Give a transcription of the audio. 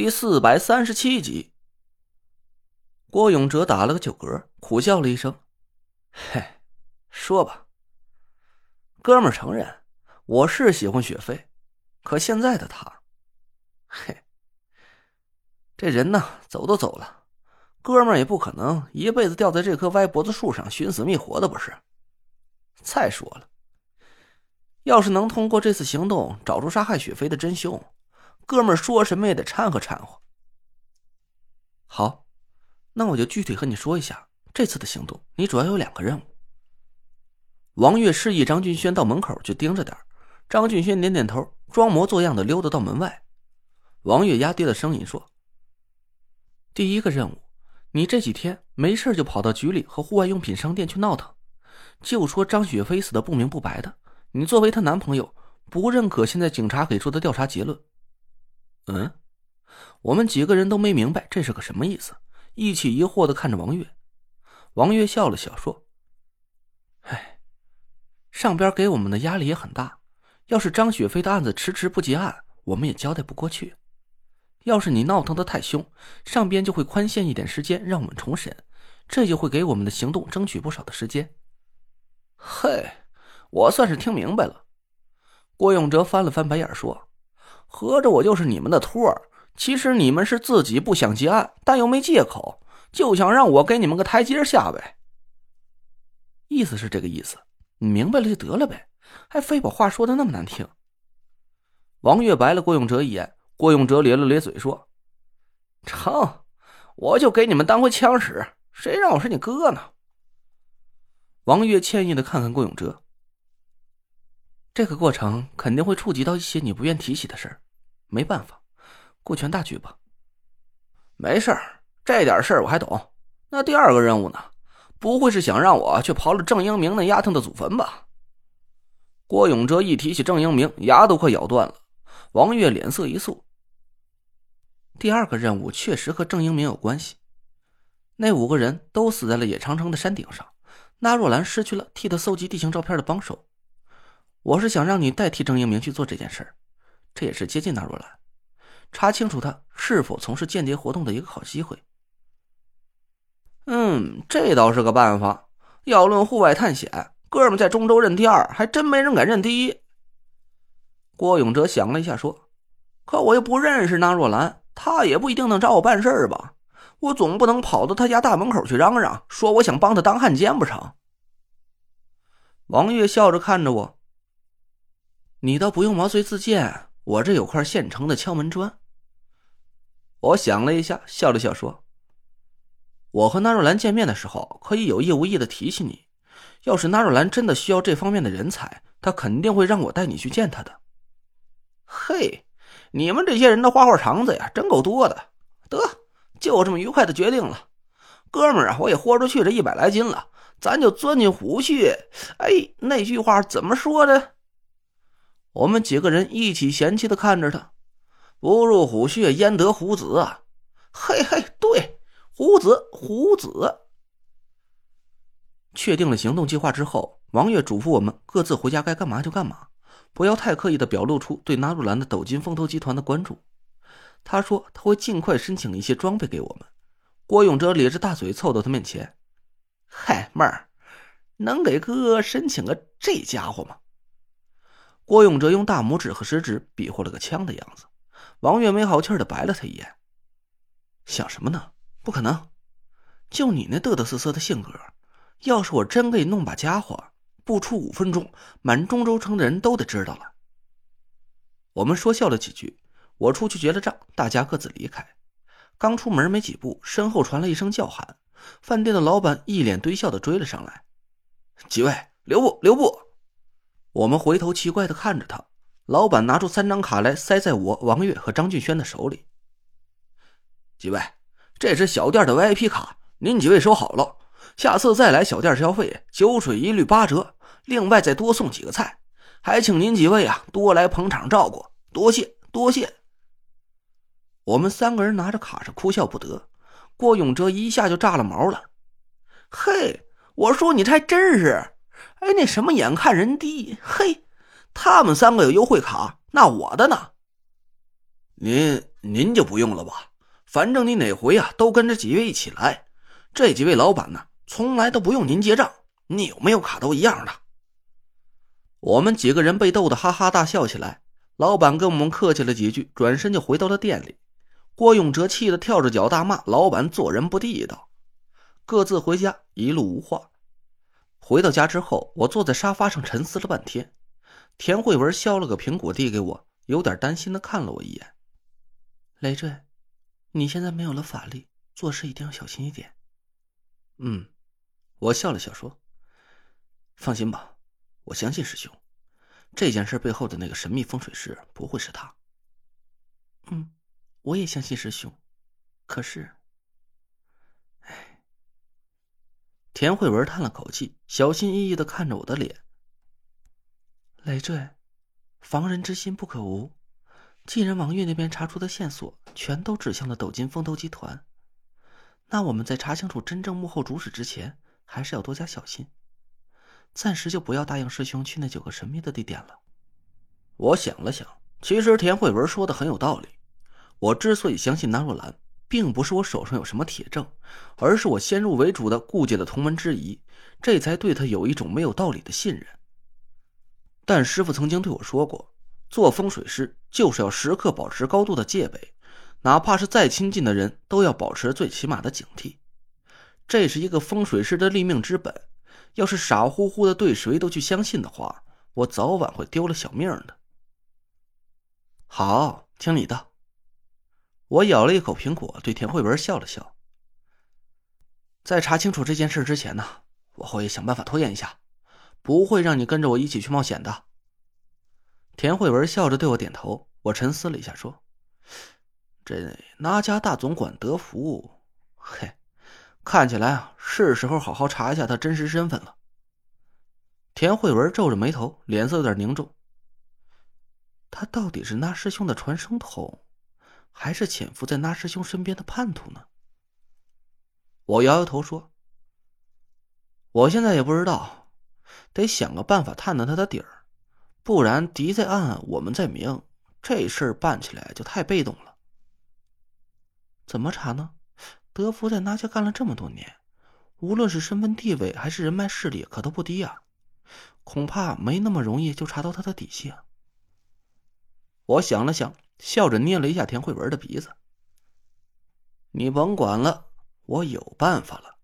第四百三十七集，郭永哲打了个酒嗝，苦笑了一声：“嘿，说吧，哥们承认我是喜欢雪飞，可现在的他，嘿，这人呢，走都走了，哥们也不可能一辈子吊在这棵歪脖子树上寻死觅活的，不是？再说了，要是能通过这次行动找出杀害雪飞的真凶。”哥们说什么也得掺和掺和。好，那我就具体和你说一下这次的行动。你主要有两个任务。王月示意张俊轩到门口去盯着点张俊轩点点头，装模作样的溜达到门外。王月压低了声音说：“第一个任务，你这几天没事就跑到局里和户外用品商店去闹腾，就说张雪飞死的不明不白的。你作为她男朋友，不认可现在警察给出的调查结论。”嗯，我们几个人都没明白这是个什么意思，一起疑惑的看着王月。王月笑了笑说：“哎，上边给我们的压力也很大。要是张雪飞的案子迟迟不结案，我们也交代不过去。要是你闹腾的太凶，上边就会宽限一点时间让我们重审，这就会给我们的行动争取不少的时间。”嘿，我算是听明白了。郭永哲翻了翻白眼说。合着我就是你们的托儿，其实你们是自己不想结案，但又没借口，就想让我给你们个台阶下呗。意思是这个意思，你明白了就得了呗，还非把话说的那么难听。王月白了郭永哲一眼，郭永哲咧了咧嘴说：“成，我就给你们当回枪使，谁让我是你哥呢？”王月歉意的看看郭永哲。这个过程肯定会触及到一些你不愿提起的事儿，没办法，顾全大局吧。没事儿，这点事儿我还懂。那第二个任务呢？不会是想让我去刨了郑英明那丫头的祖坟吧？郭永哲一提起郑英明，牙都快咬断了。王月脸色一肃。第二个任务确实和郑英明有关系。那五个人都死在了野长城的山顶上，那若兰失去了替他搜集地形照片的帮手。我是想让你代替郑英明去做这件事儿，这也是接近纳若兰，查清楚他是否从事间谍活动的一个好机会。嗯，这倒是个办法。要论户外探险，哥们在中州认第二，还真没人敢认第一。郭永哲想了一下，说：“可我又不认识纳若兰，他也不一定能找我办事儿吧？我总不能跑到他家大门口去嚷嚷，说我想帮他当汉奸不成？”王月笑着看着我。你倒不用毛遂自荐，我这有块现成的敲门砖。我想了一下，笑了笑说：“我和纳若兰见面的时候，可以有意无意的提起你。要是纳若兰真的需要这方面的人才，她肯定会让我带你去见她的。”嘿，你们这些人的花花肠子呀，真够多的。得，就这么愉快的决定了。哥们儿啊，我也豁出去这一百来斤了，咱就钻进虎穴。哎，那句话怎么说的？我们几个人一起嫌弃的看着他，不入虎穴焉得虎子啊！嘿嘿，对，虎子，虎子。确定了行动计划之后，王月嘱咐我们各自回家该干嘛就干嘛，不要太刻意的表露出对纳入兰的斗金风投集团的关注。他说他会尽快申请一些装备给我们。郭永哲咧着大嘴凑到他面前：“嗨，妹儿，能给哥申请个这家伙吗？”郭永哲用大拇指和食指比划了个枪的样子，王月没好气的白了他一眼：“想什么呢？不可能！就你那嘚嘚瑟瑟的性格，要是我真给你弄把家伙，不出五分钟，满中州城的人都得知道了。”我们说笑了几句，我出去结了账，大家各自离开。刚出门没几步，身后传来一声叫喊，饭店的老板一脸堆笑的追了上来：“几位，留步，留步！”我们回头奇怪的看着他，老板拿出三张卡来，塞在我、王月和张俊轩的手里。几位，这是小店的 VIP 卡，您几位收好了。下次再来小店消费，酒水一律八折，另外再多送几个菜，还请您几位啊多来捧场照顾，多谢多谢。我们三个人拿着卡是哭笑不得，郭永哲一下就炸了毛了。嘿，我说你这还真是。哎，那什么，眼看人低，嘿，他们三个有优惠卡，那我的呢？您您就不用了吧，反正你哪回啊都跟着几位一起来，这几位老板呢，从来都不用您结账，你有没有卡都一样的。我们几个人被逗得哈哈大笑起来，老板跟我们客气了几句，转身就回到了店里。郭永哲气得跳着脚大骂老板做人不地道，各自回家，一路无话。回到家之后，我坐在沙发上沉思了半天。田慧文削了个苹果递给我，有点担心的看了我一眼。累赘，你现在没有了法力，做事一定要小心一点。嗯，我笑了笑说：“放心吧，我相信师兄，这件事背后的那个神秘风水师不会是他。”嗯。我也相信师兄，可是，田慧文叹了口气，小心翼翼的看着我的脸。累赘，防人之心不可无。既然王玉那边查出的线索全都指向了斗金风投集团，那我们在查清楚真正幕后主使之前，还是要多加小心。暂时就不要答应师兄去那九个神秘的地点了。我想了想，其实田慧文说的很有道理。我之所以相信纳若兰，并不是我手上有什么铁证，而是我先入为主的顾忌了同门之谊，这才对他有一种没有道理的信任。但师傅曾经对我说过，做风水师就是要时刻保持高度的戒备，哪怕是再亲近的人都要保持最起码的警惕。这是一个风水师的立命之本，要是傻乎乎的对谁都去相信的话，我早晚会丢了小命的。好，听你的。我咬了一口苹果，对田慧文笑了笑。在查清楚这件事之前呢，我会想办法拖延一下，不会让你跟着我一起去冒险的。田慧文笑着对我点头。我沉思了一下，说：“这那家大总管德福，嘿，看起来啊，是时候好好查一下他真实身份了。”田慧文皱着眉头，脸色有点凝重。他到底是那师兄的传声筒？还是潜伏在那师兄身边的叛徒呢？我摇摇头说：“我现在也不知道，得想个办法探探他的底儿，不然敌在暗，我们在明，这事儿办起来就太被动了。”怎么查呢？德福在那家干了这么多年，无论是身份地位还是人脉势力，可都不低啊，恐怕没那么容易就查到他的底细啊。我想了想。笑着捏了一下田慧文的鼻子。你甭管了，我有办法了。